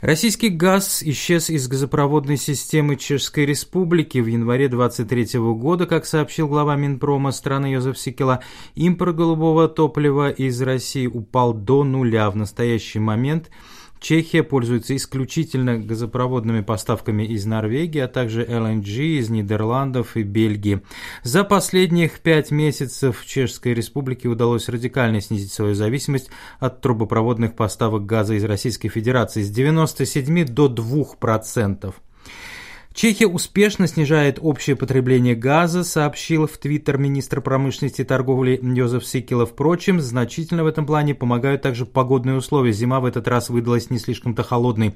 Российский газ исчез из газопроводной системы Чешской Республики в январе 23 года, как сообщил глава Минпрома страны Йозеф Сикела. Импорт голубого топлива из России упал до нуля. В настоящий момент Чехия пользуется исключительно газопроводными поставками из Норвегии, а также LNG из Нидерландов и Бельгии. За последних пять месяцев Чешской Республике удалось радикально снизить свою зависимость от трубопроводных поставок газа из Российской Федерации с 97 до 2%. Чехия успешно снижает общее потребление газа, сообщил в Твиттер министр промышленности и торговли Йозеф Сикела. Впрочем, значительно в этом плане помогают также погодные условия. Зима в этот раз выдалась не слишком-то холодной.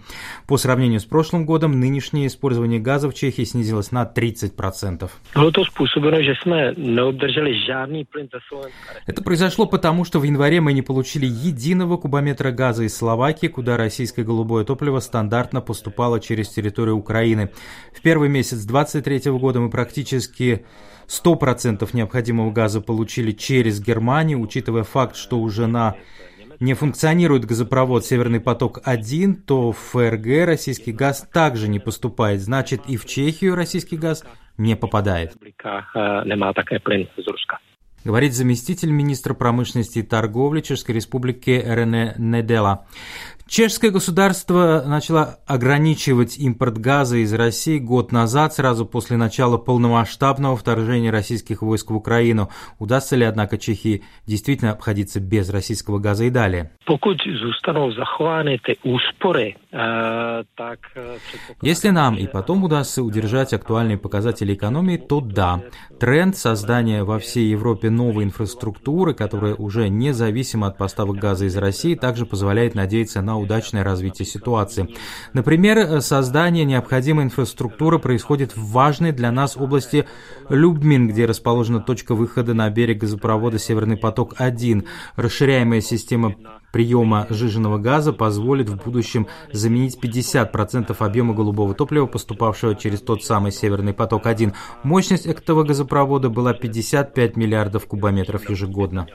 По сравнению с прошлым годом, нынешнее использование газа в Чехии снизилось на 30%. Это произошло потому, что в январе мы не получили единого кубометра газа из Словакии, куда российское голубое топливо стандартно поступало через территорию Украины. В первый месяц 2023 года мы практически 100% необходимого газа получили через Германию, учитывая факт, что уже на не функционирует газопровод «Северный поток-1», то в ФРГ российский газ также не поступает. Значит, и в Чехию российский газ не попадает. Говорит заместитель министра промышленности и торговли Чешской Республики Рене Недела. Чешское государство начало ограничивать импорт газа из России год назад, сразу после начала полномасштабного вторжения российских войск в Украину. Удастся ли, однако, Чехии действительно обходиться без российского газа и далее? Если нам и потом удастся удержать актуальные показатели экономии, то да. Тренд создания во всей Европе новой инфраструктуры, которая уже независима от поставок газа из России, также позволяет надеяться на удачное развитие ситуации. Например, создание необходимой инфраструктуры происходит в важной для нас области Любмин, где расположена точка выхода на берег газопровода «Северный поток-1». Расширяемая система приема сжиженного газа позволит в будущем заменить 50% объема голубого топлива, поступавшего через тот самый «Северный поток-1». Мощность этого газопровода была 55 миллиардов кубометров ежегодно.